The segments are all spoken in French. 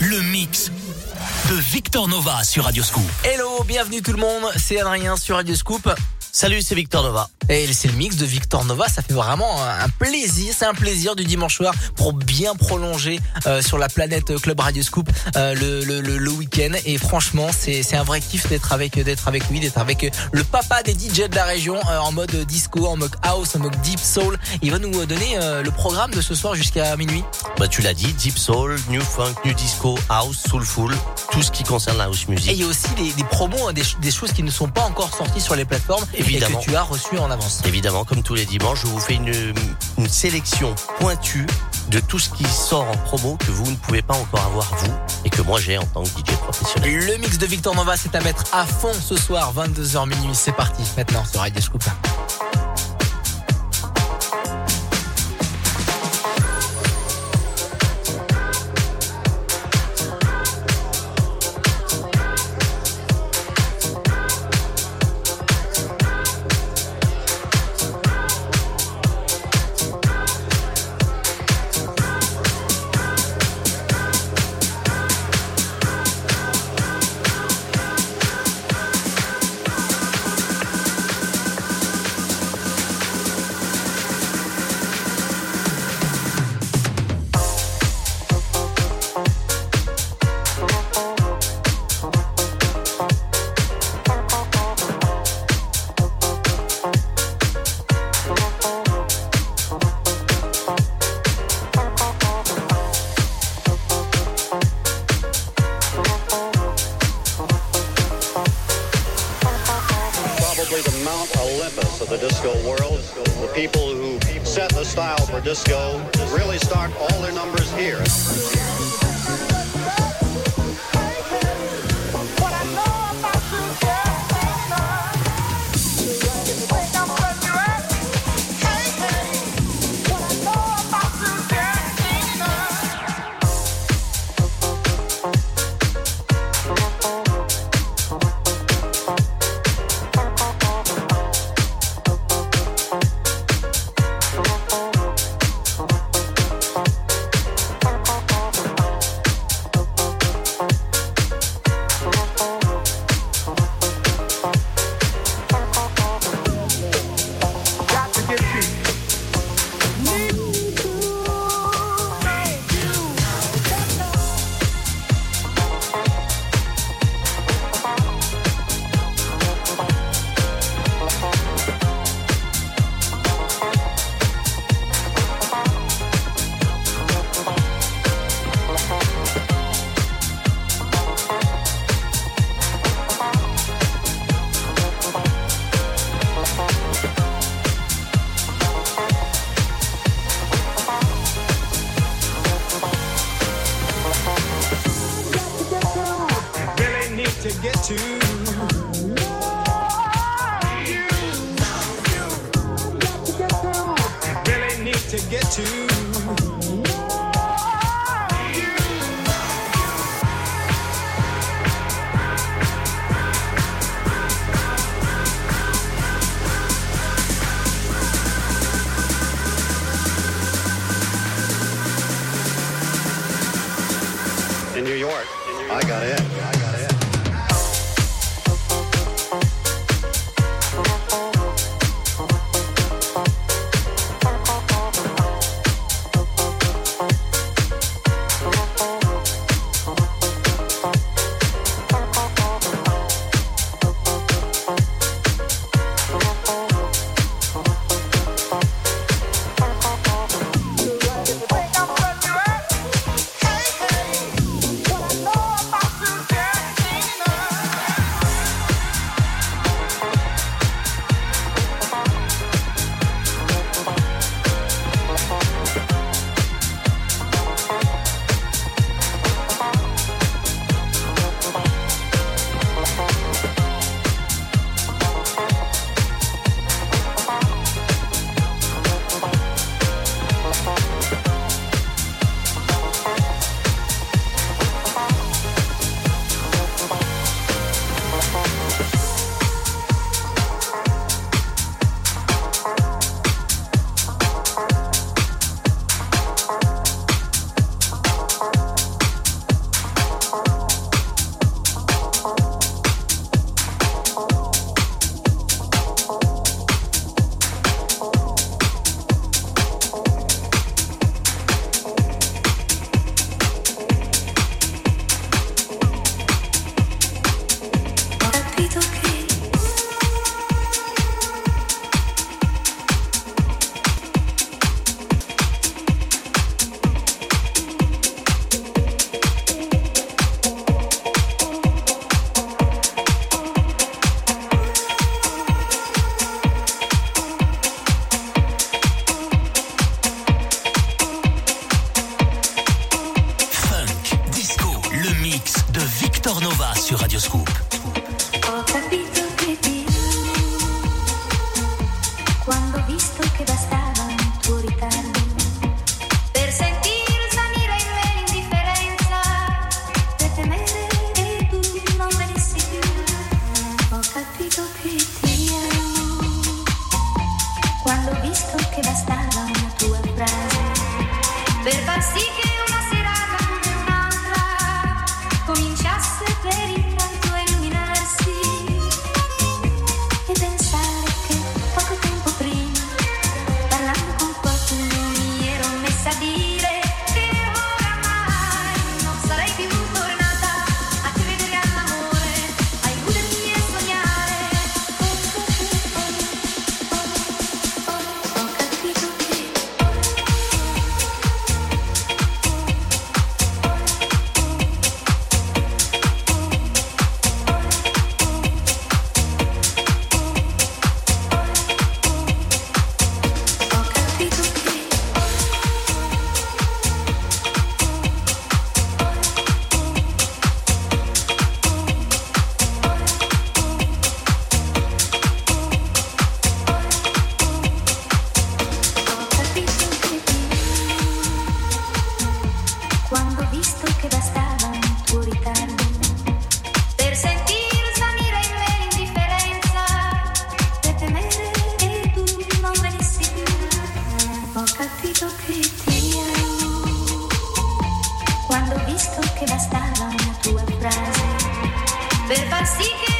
Le mix de Victor Nova sur Radioscoop. Hello, bienvenue tout le monde, c'est Adrien sur Radioscoop. Salut, c'est Victor Nova. Et c'est le mix de Victor Nova, ça fait vraiment un plaisir, c'est un plaisir du dimanche soir pour bien prolonger euh, sur la planète Club Radio Scoop euh, le, le, le, week-end. Et franchement, c'est un vrai kiff d'être avec d'être avec lui, d'être avec le papa des DJ de la région euh, en mode disco, en mode house, en mode deep soul. Il va nous donner le programme de ce soir jusqu'à minuit. Bah tu l'as dit, deep soul, new funk, new disco, house, soulful, tout ce qui concerne la house music. Et il y a aussi des, des promos, hein, des, des, choses qui ne sont pas encore sorties sur les plateformes Évidemment. et que tu as reçu en avance. Évidemment, comme tous les dimanches, je vous fais une, une sélection pointue de tout ce qui sort en promo que vous ne pouvez pas encore avoir vous et que moi j'ai en tant que DJ professionnel. Le mix de Victor Nova, c'est à mettre à fond ce soir, 22h minuit. C'est parti maintenant sur Radio Scoop. in New York. I got it. I got. che bastava una tua frase per far sì che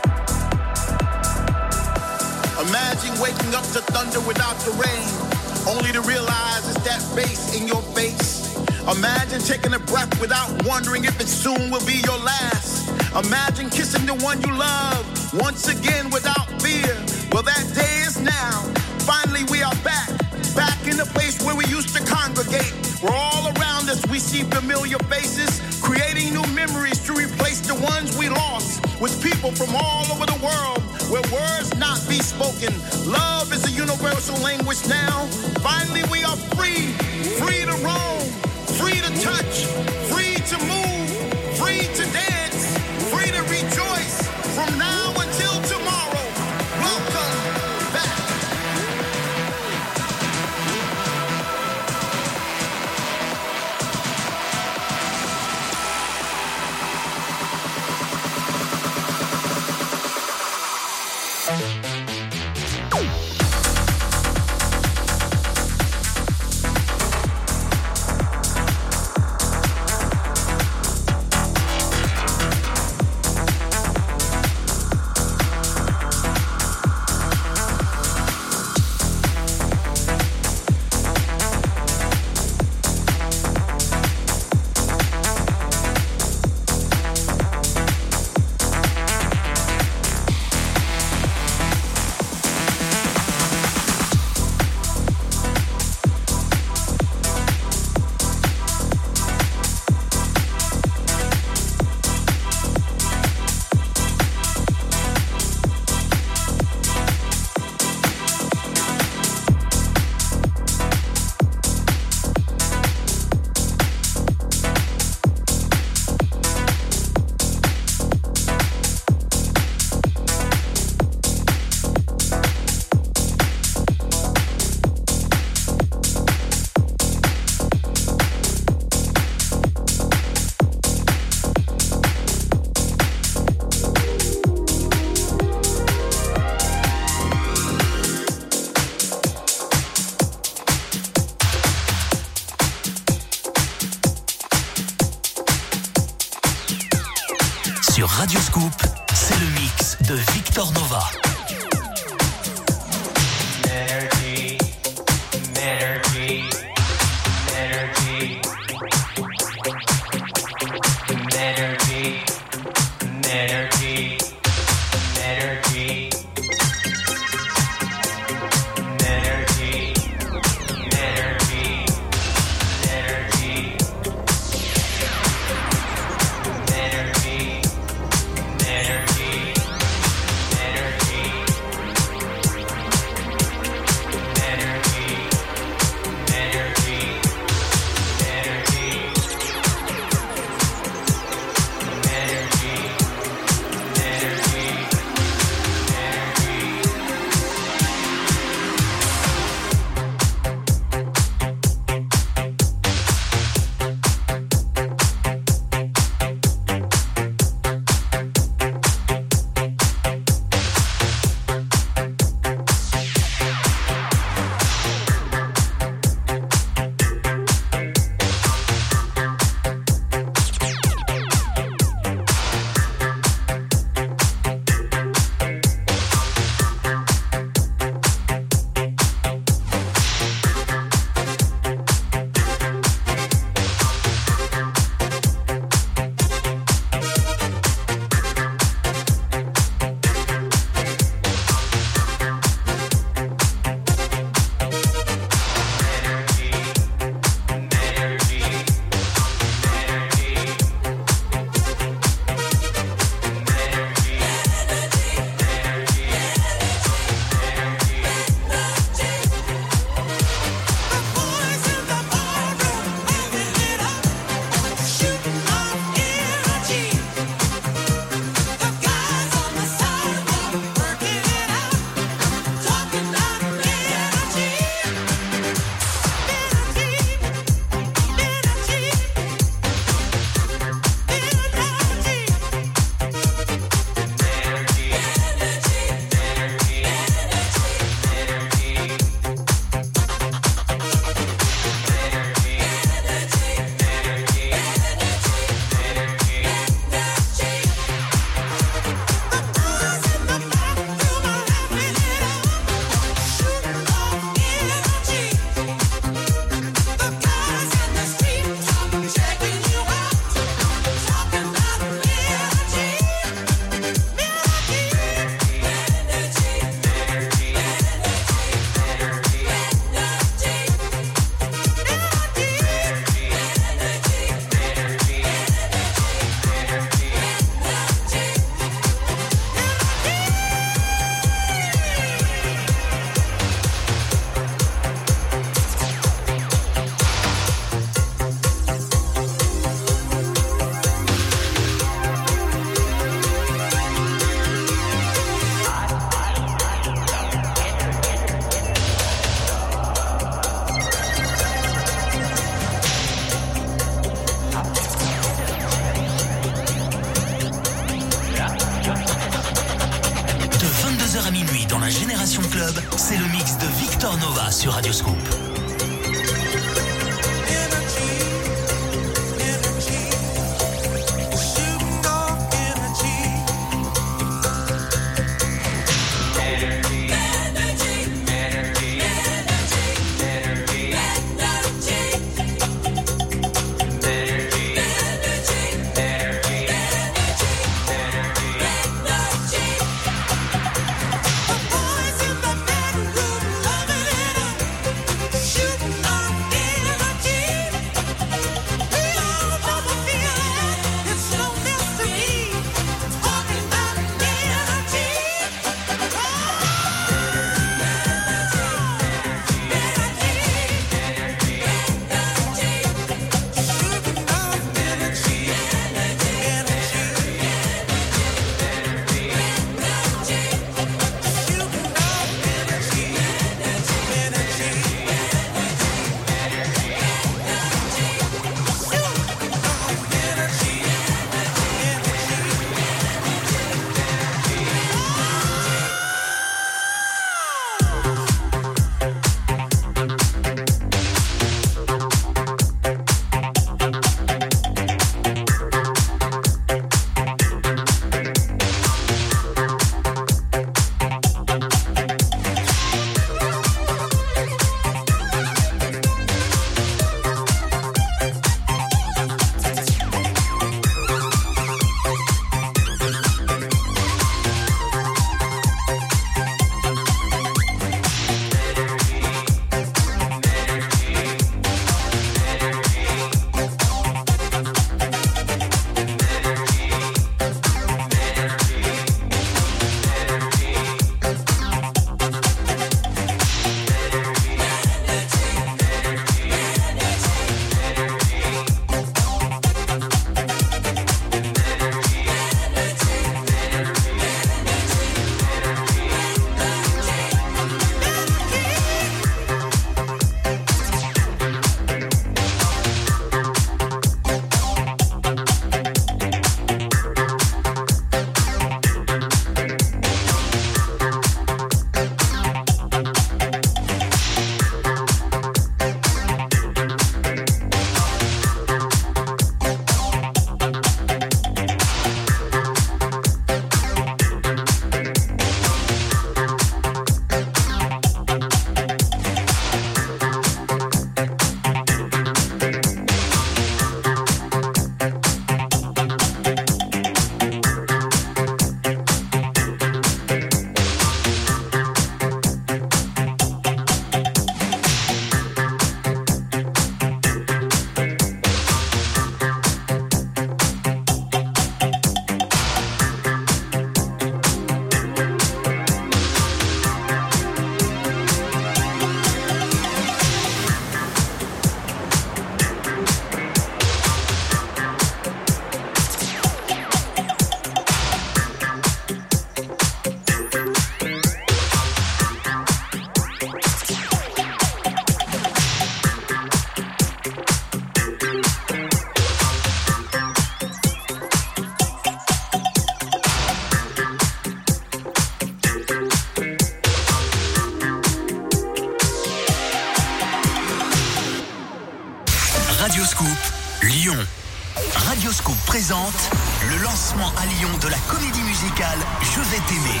Je vais t'aimer.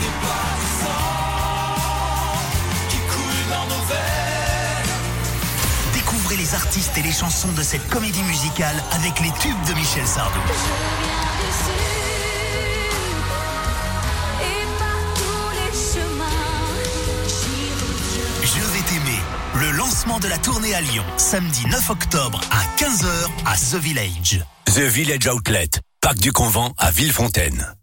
Découvrez les artistes et les chansons de cette comédie musicale avec les tubes de Michel Sardou. Je vais t'aimer. Le lancement de la tournée à Lyon, samedi 9 octobre à 15h à The Village. The Village Outlet, Parc du Convent à Villefontaine.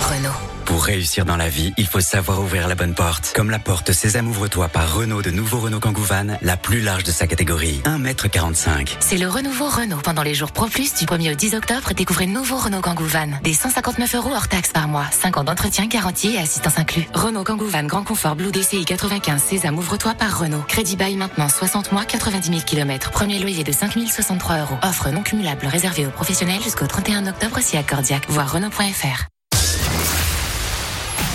Renault. Pour réussir dans la vie, il faut savoir ouvrir la bonne porte. Comme la porte Sésame ouvre-toi par Renault de nouveau Renault Kangoo Van, la plus large de sa catégorie. 1m45. C'est le renouveau Renault. Pendant les jours Pro Plus du 1er au 10 octobre, découvrez nouveau Renault Kangoo Van. Des 159 euros hors taxes par mois. 5 ans d'entretien garantie et assistance inclus. Renault Kangoo Van Grand Confort Blue DCI 95 Sésame ouvre-toi par Renault. Crédit bail maintenant 60 mois 90 000 km. Premier loyer de 5 063 euros. Offre non cumulable réservée aux professionnels jusqu'au 31 octobre si accordiaque. Voir Renault.fr.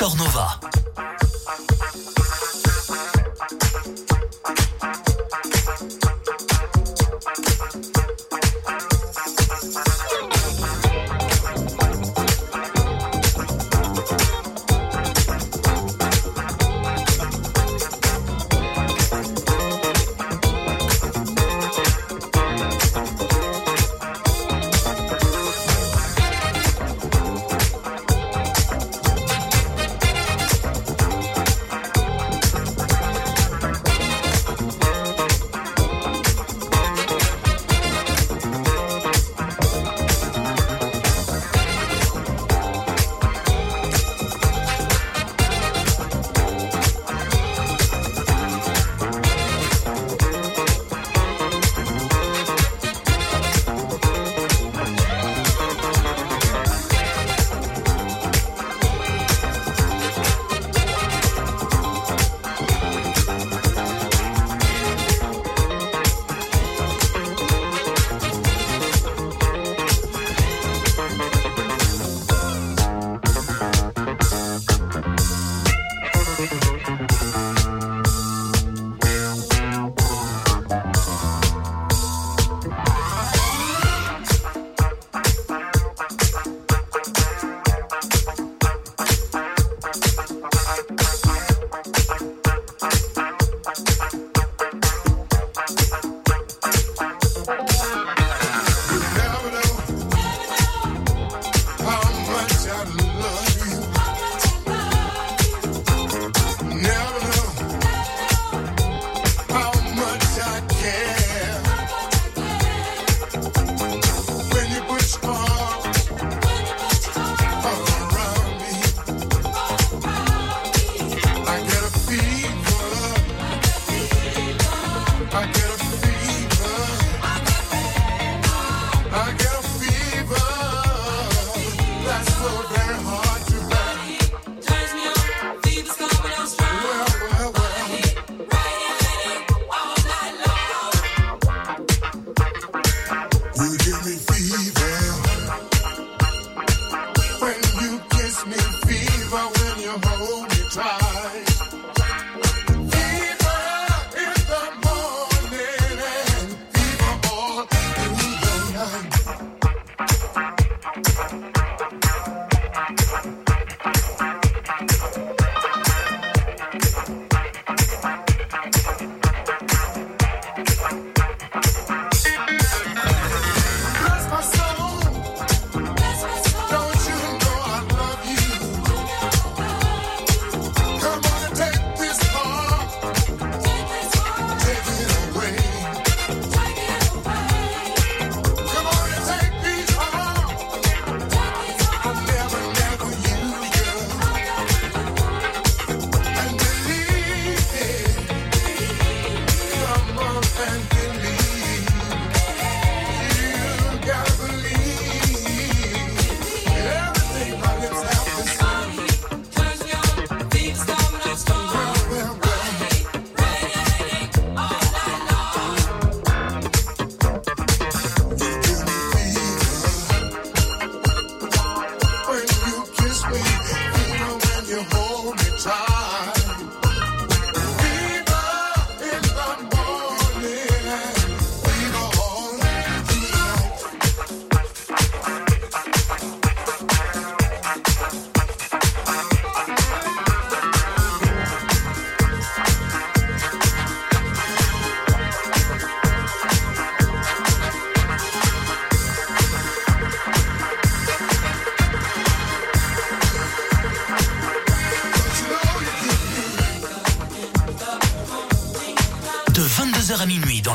Store Nova.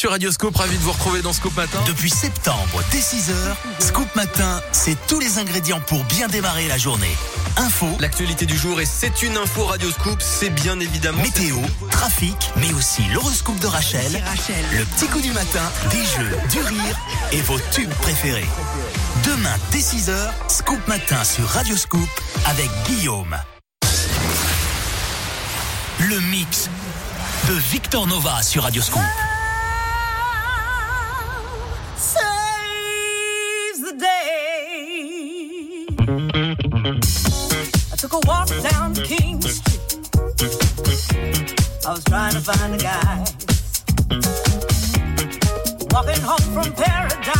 Sur Radioscope, ravi de vous retrouver dans Scoop Matin. Depuis septembre, dès 6h, Scoop Matin, c'est tous les ingrédients pour bien démarrer la journée. Info, L'actualité du jour et c'est une info Radioscoop, c'est bien évidemment... météo, trafic, mais aussi l'horoscope de Rachel, le petit coup du matin, des jeux, du rire et vos tubes préférés. Demain, dès 6h, Scoop Matin sur Radioscoop avec Guillaume. Le mix de Victor Nova sur Radioscoop. saves I took a walk down King Street. I was trying to find a guy. Walking home from paradise.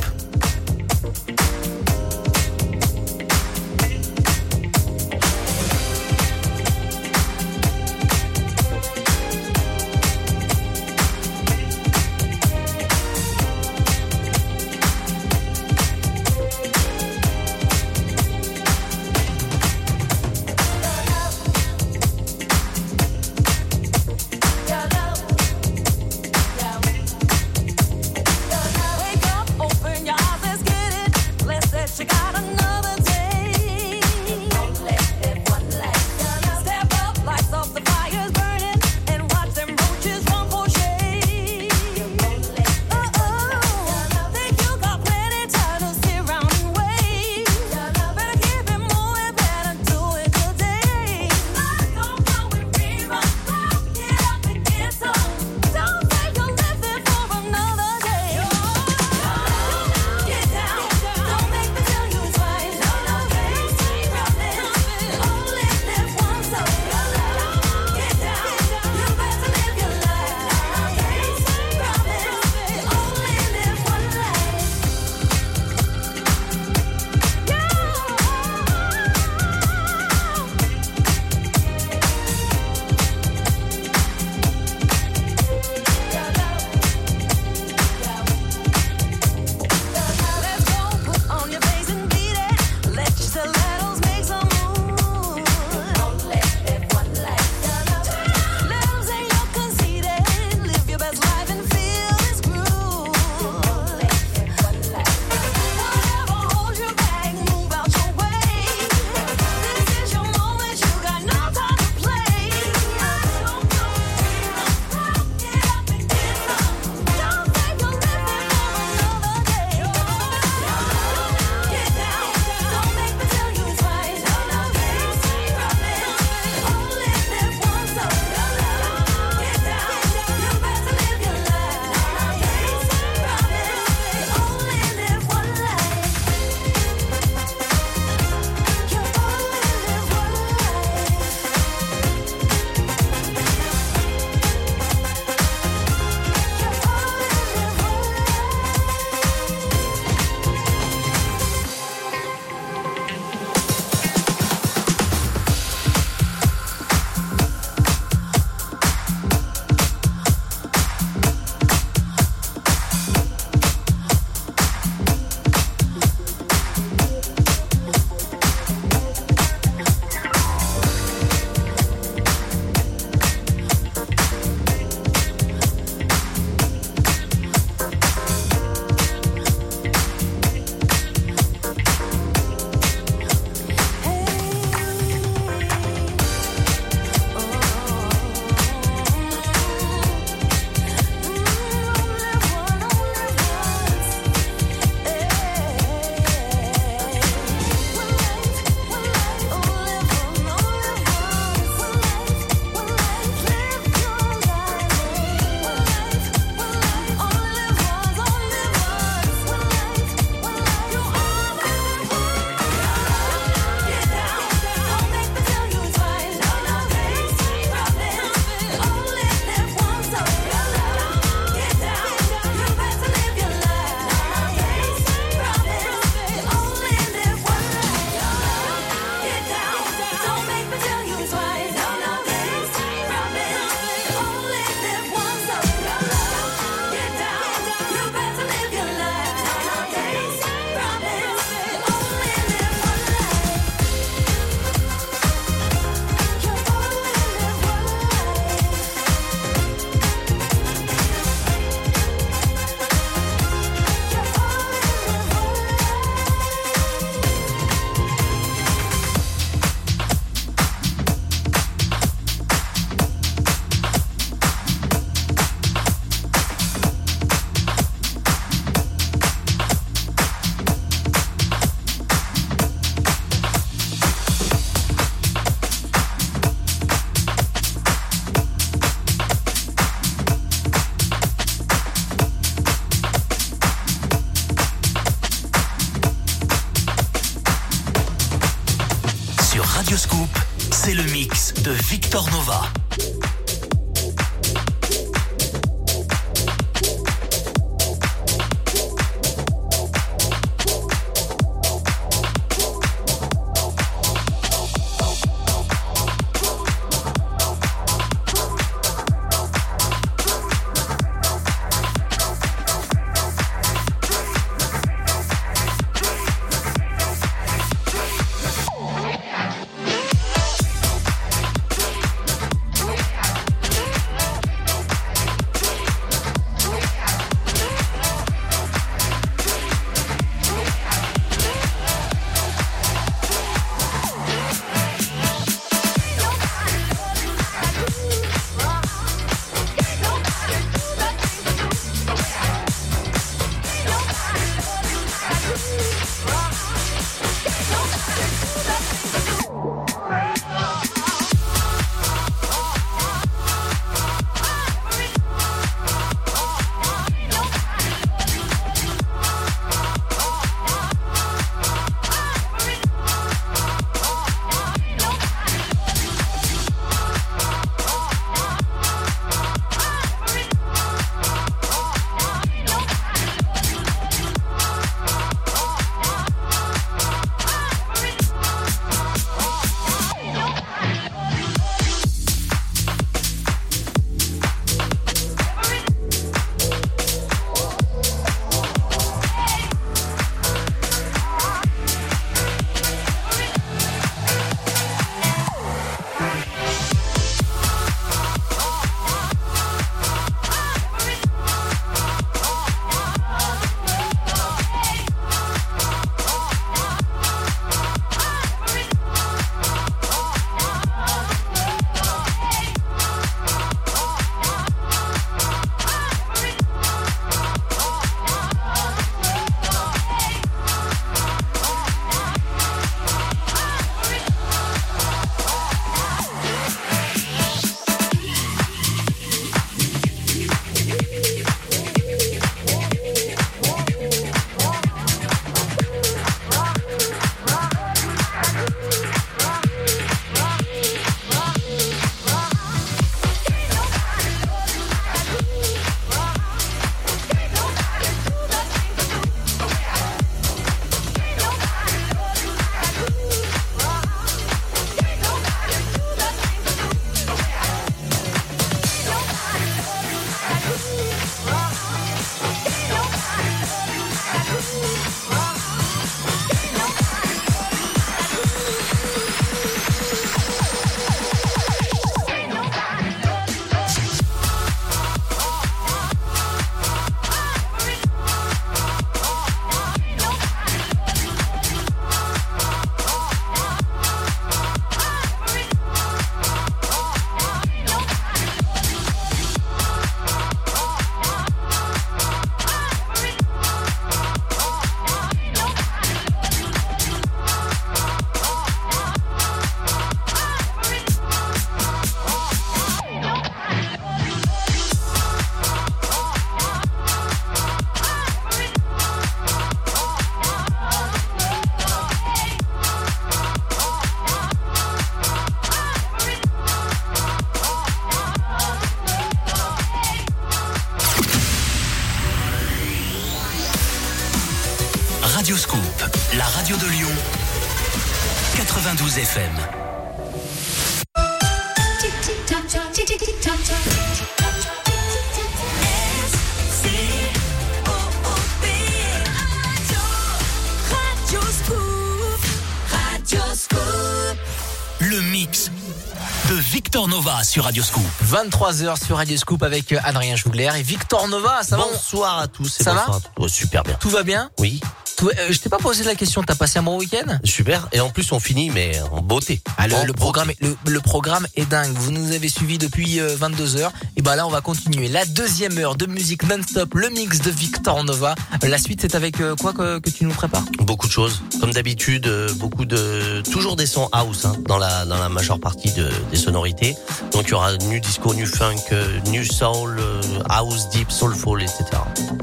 Sur Radio Scoop. 23h sur Radio Scoop avec Adrien Jougler et Victor Nova. Ça va Bonsoir à tous et Ça va à. Oh, super bien. Tout va bien Oui, Tout- euh, Je t'ai pas posé la question. T'as passé un bon week-end? Super. Et en plus, on finit, mais en beauté. Ah, le, programme, est- le, le programme est dingue. Vous nous avez suivis depuis 22h. Et ben là, on va continuer. La deuxième heure de musique non-stop, le mix de Victor Nova. Euh, La suite, c'est avec euh, quoi que, que tu nous prépares? Beaucoup de choses. Comme d'habitude, euh, beaucoup de toujours des sons house hein, dans la dans la majeure partie de, des sonorités. Donc il y aura nu disco, nu funk, euh, nu soul, euh, house deep, soulful, etc.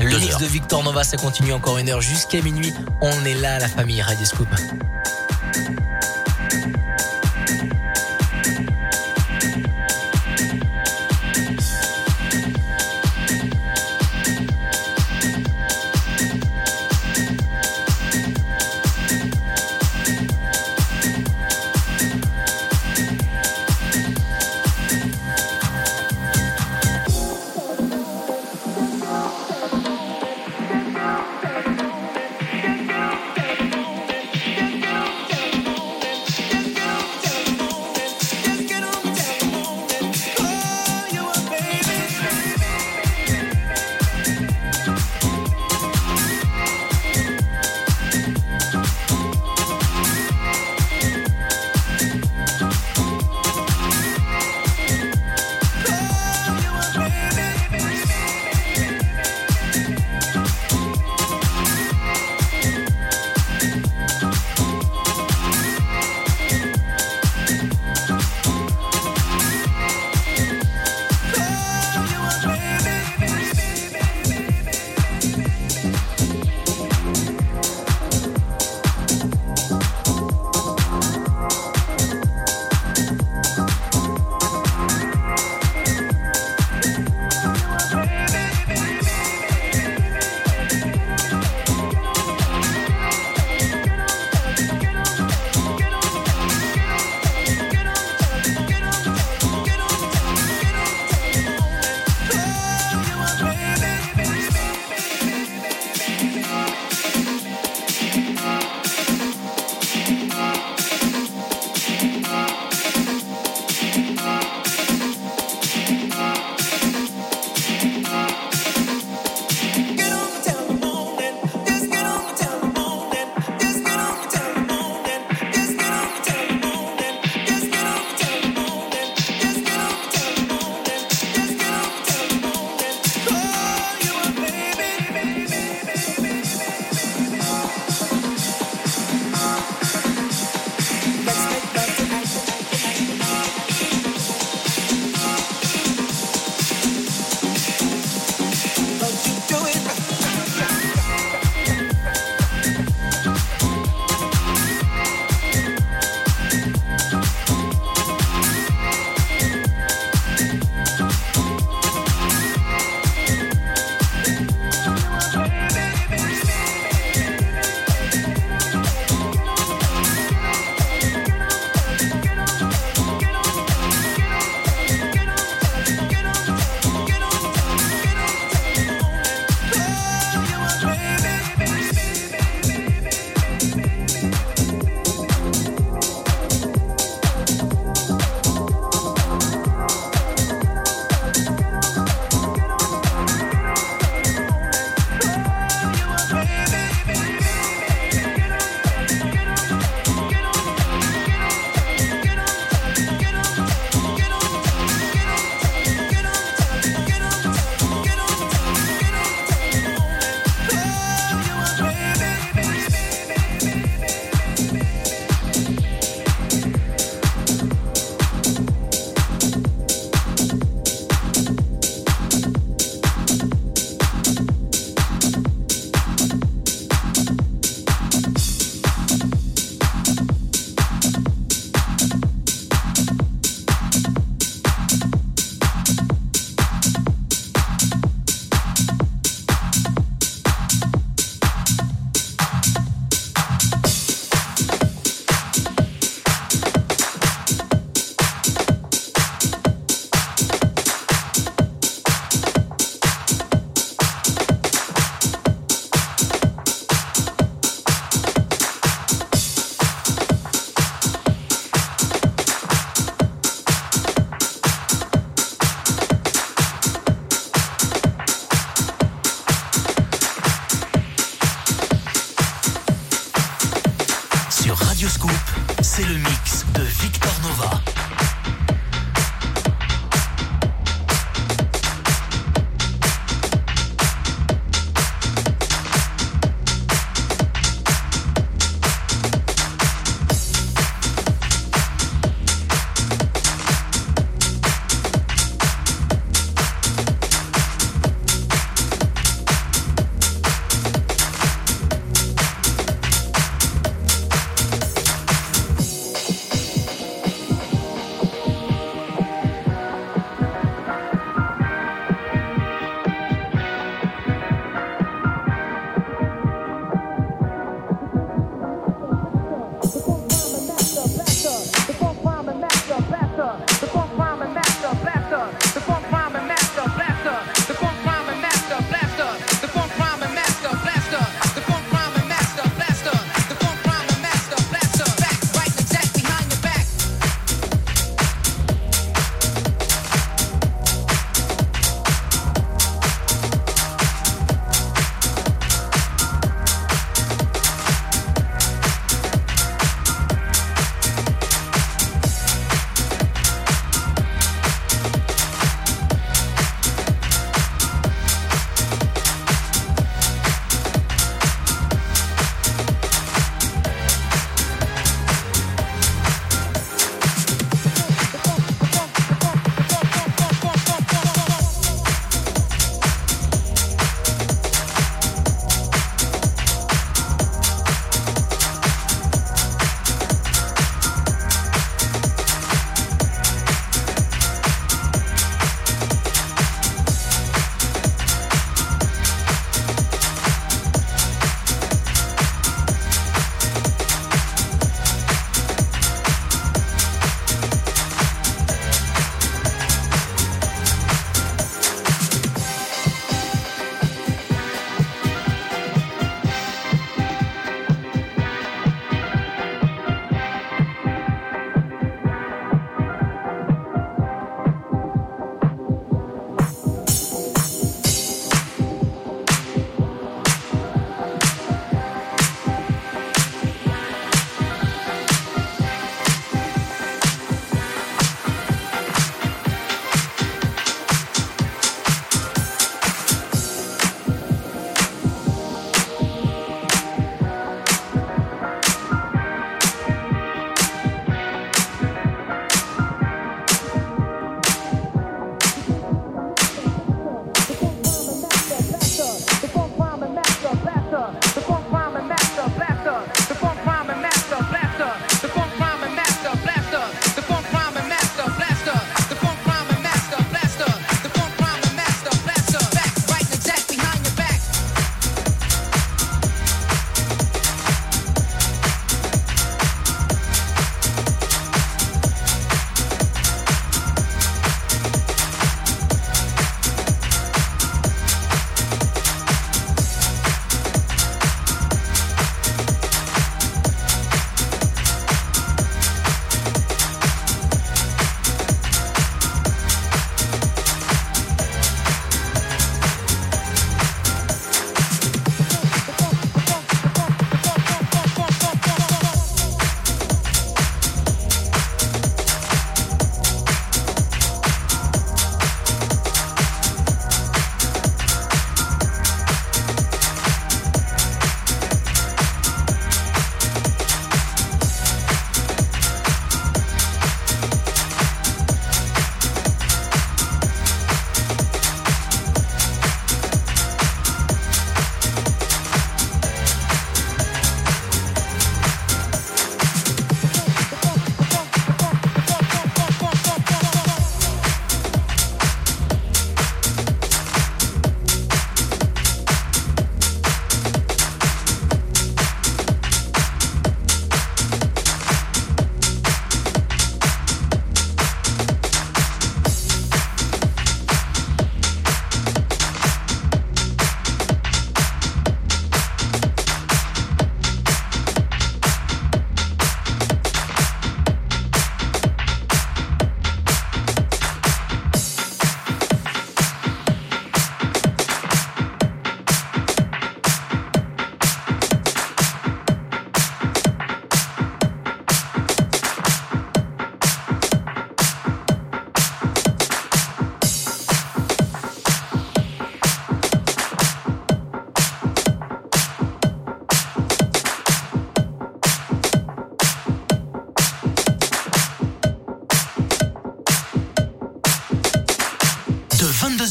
Le Deux mix heures. de Victor Nova, ça continue encore une heure jusqu'à minuit. On est là, la famille Radio Scoop.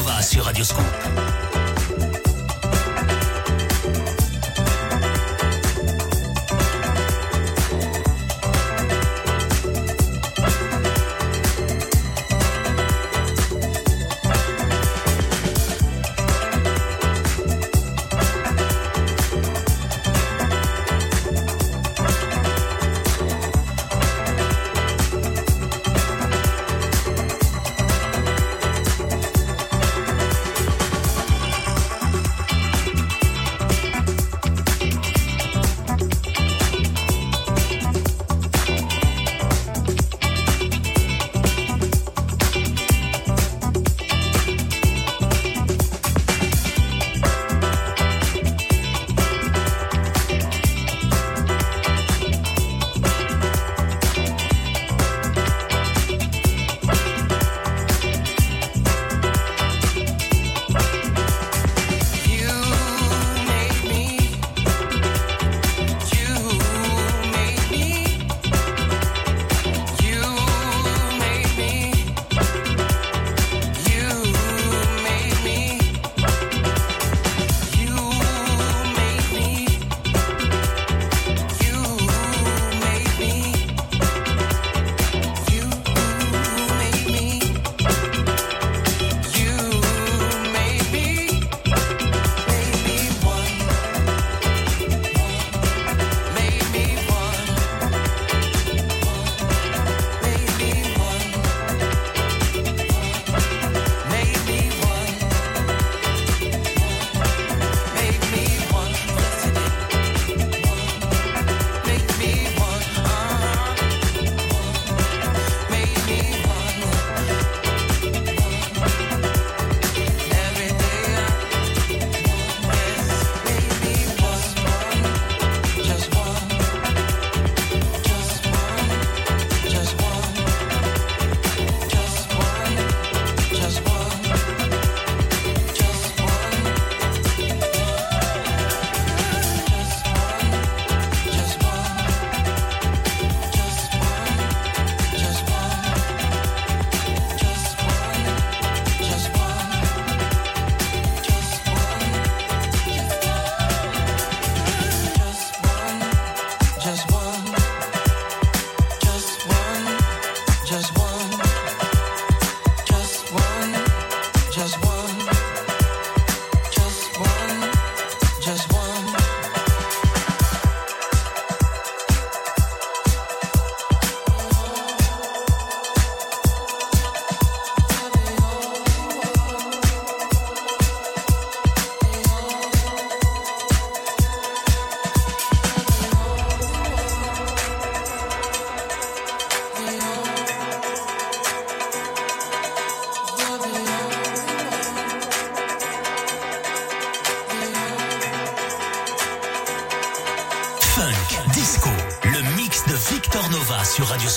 Nova sur Radioscoop. Sur Radio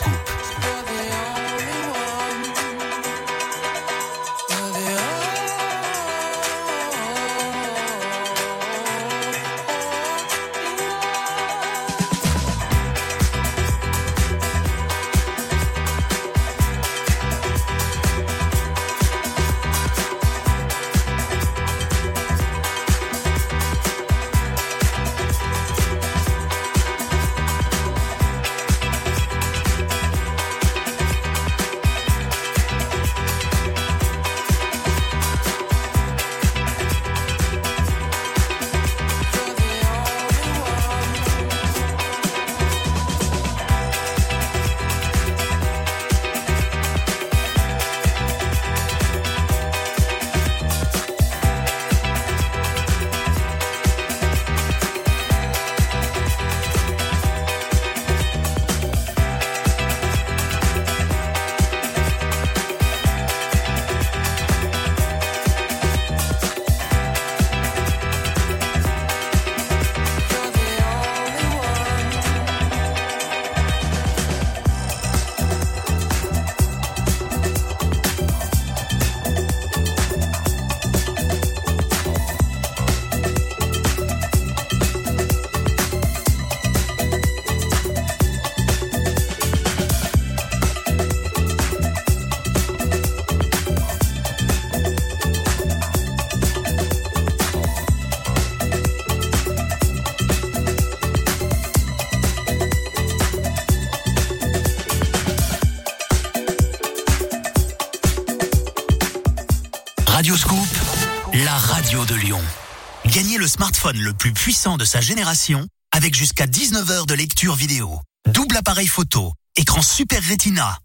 smartphone le plus puissant de sa génération avec jusqu'à 19 heures de lecture vidéo. Double appareil photo, écran Super Retina.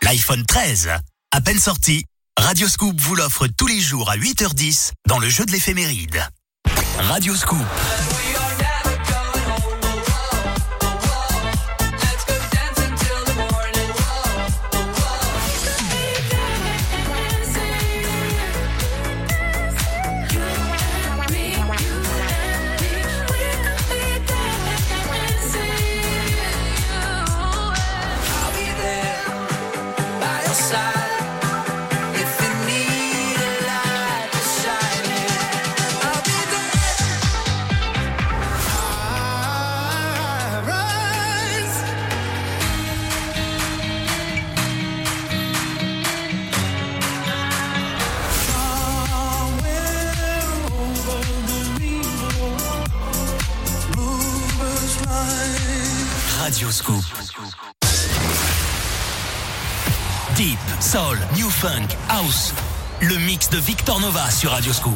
L'iPhone 13, à peine sorti, Radio Scoop vous l'offre tous les jours à 8h10 dans le jeu de l'éphéméride. Radio Scoop. Sur Radio Scoop.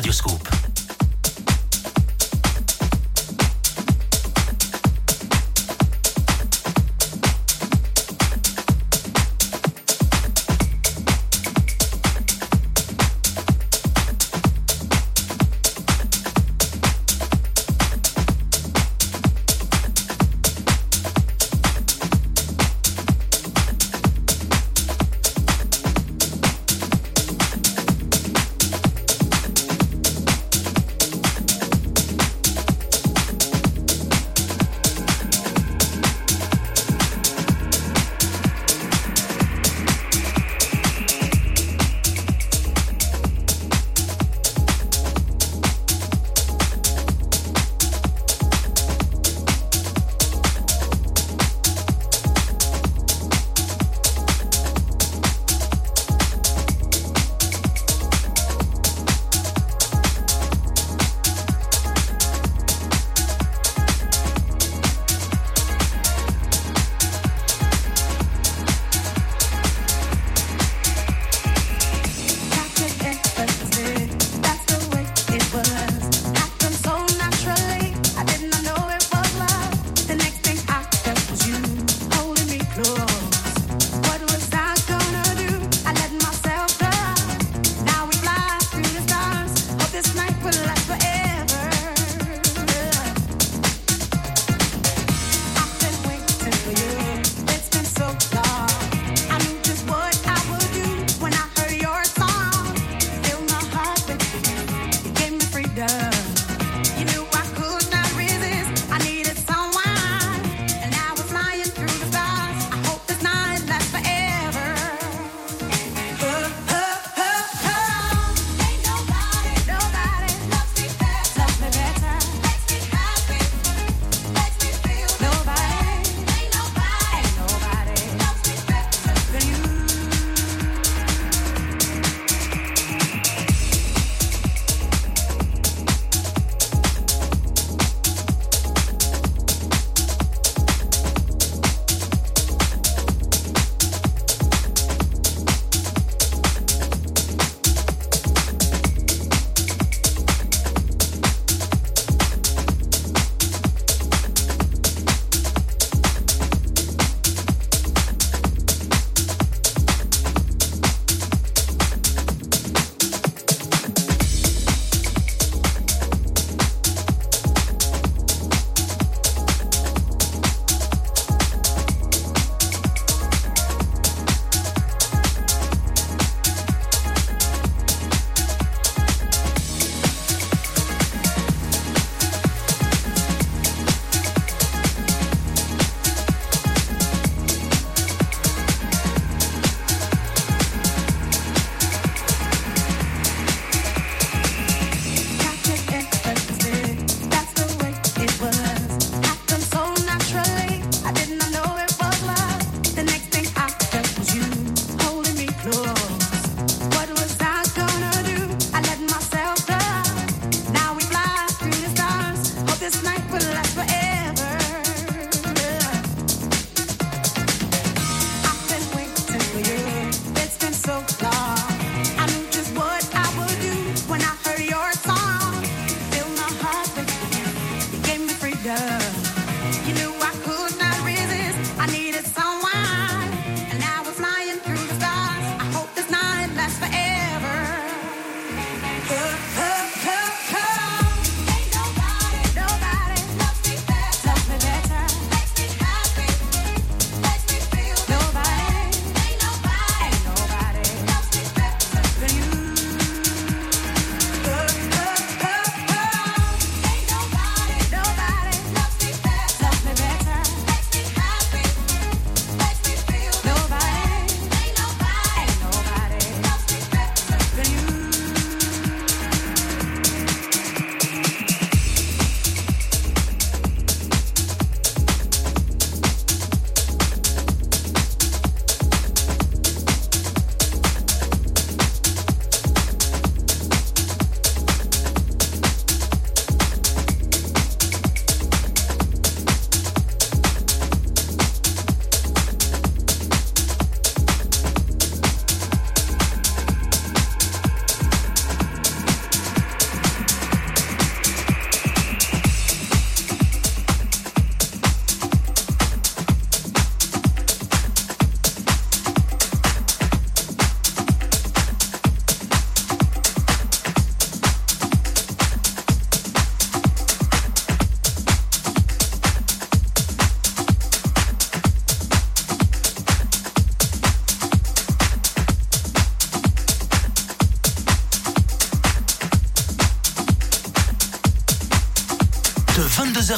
Nova sur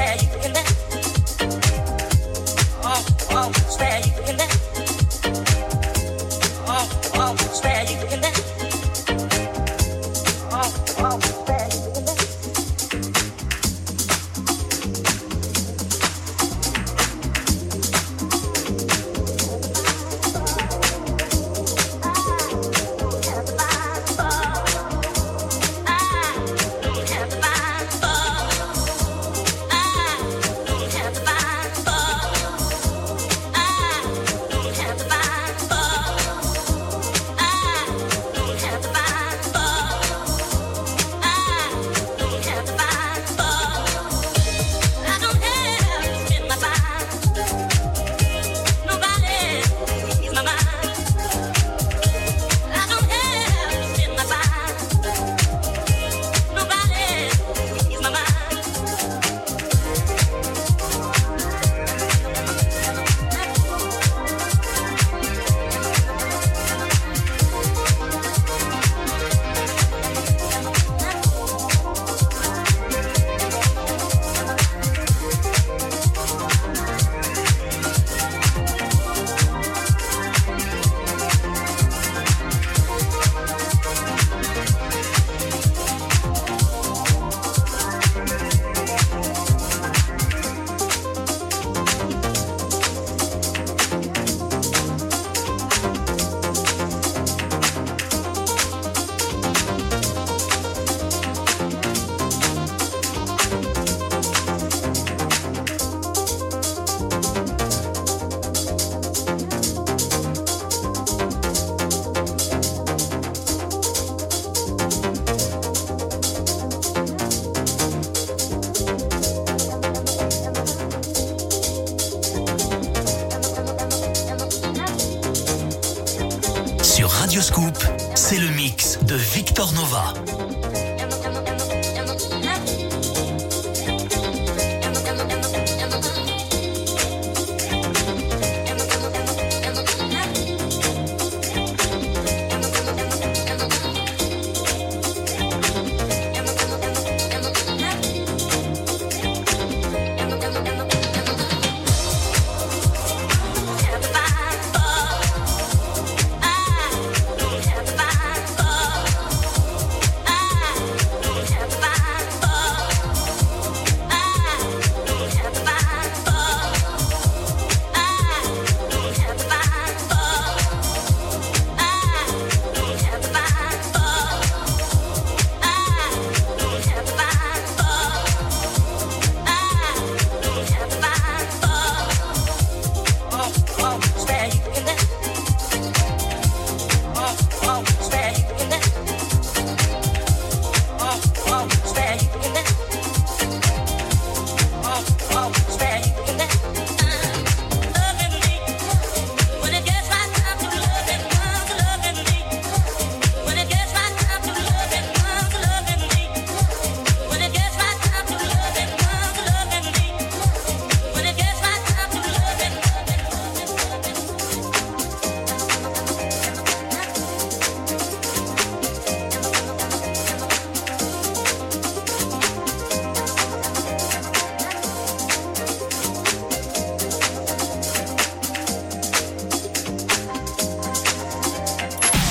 Radioscoop. Sur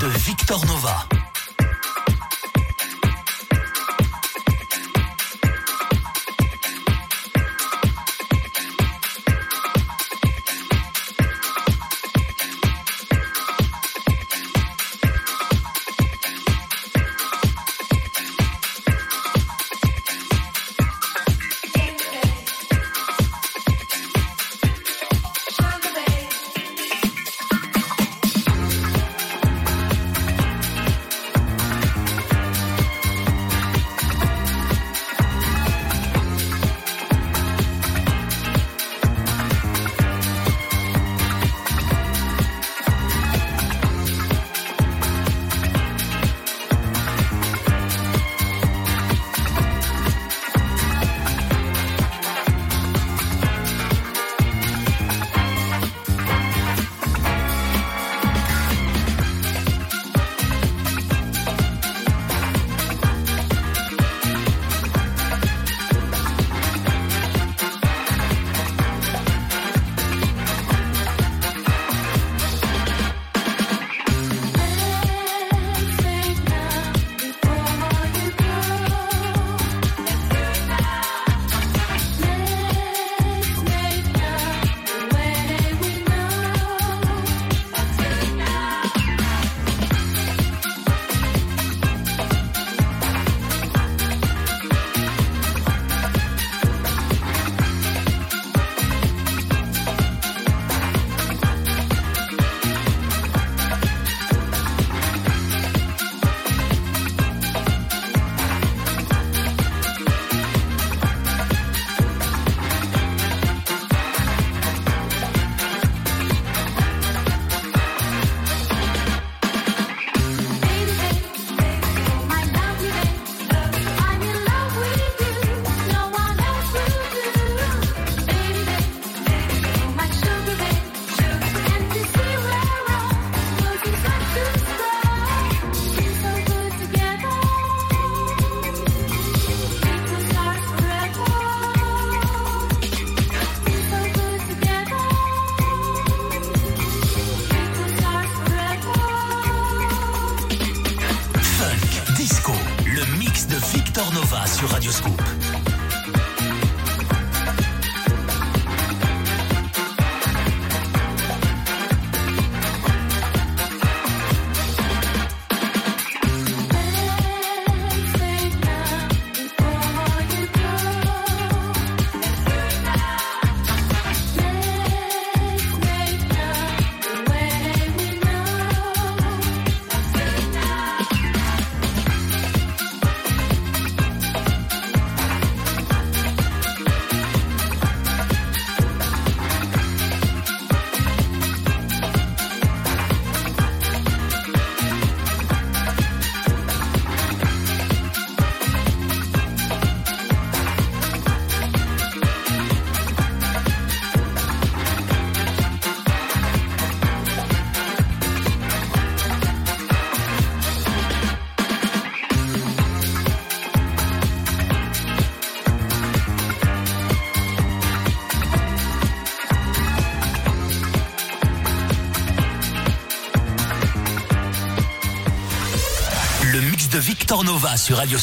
de Victor Nova. Sur Radio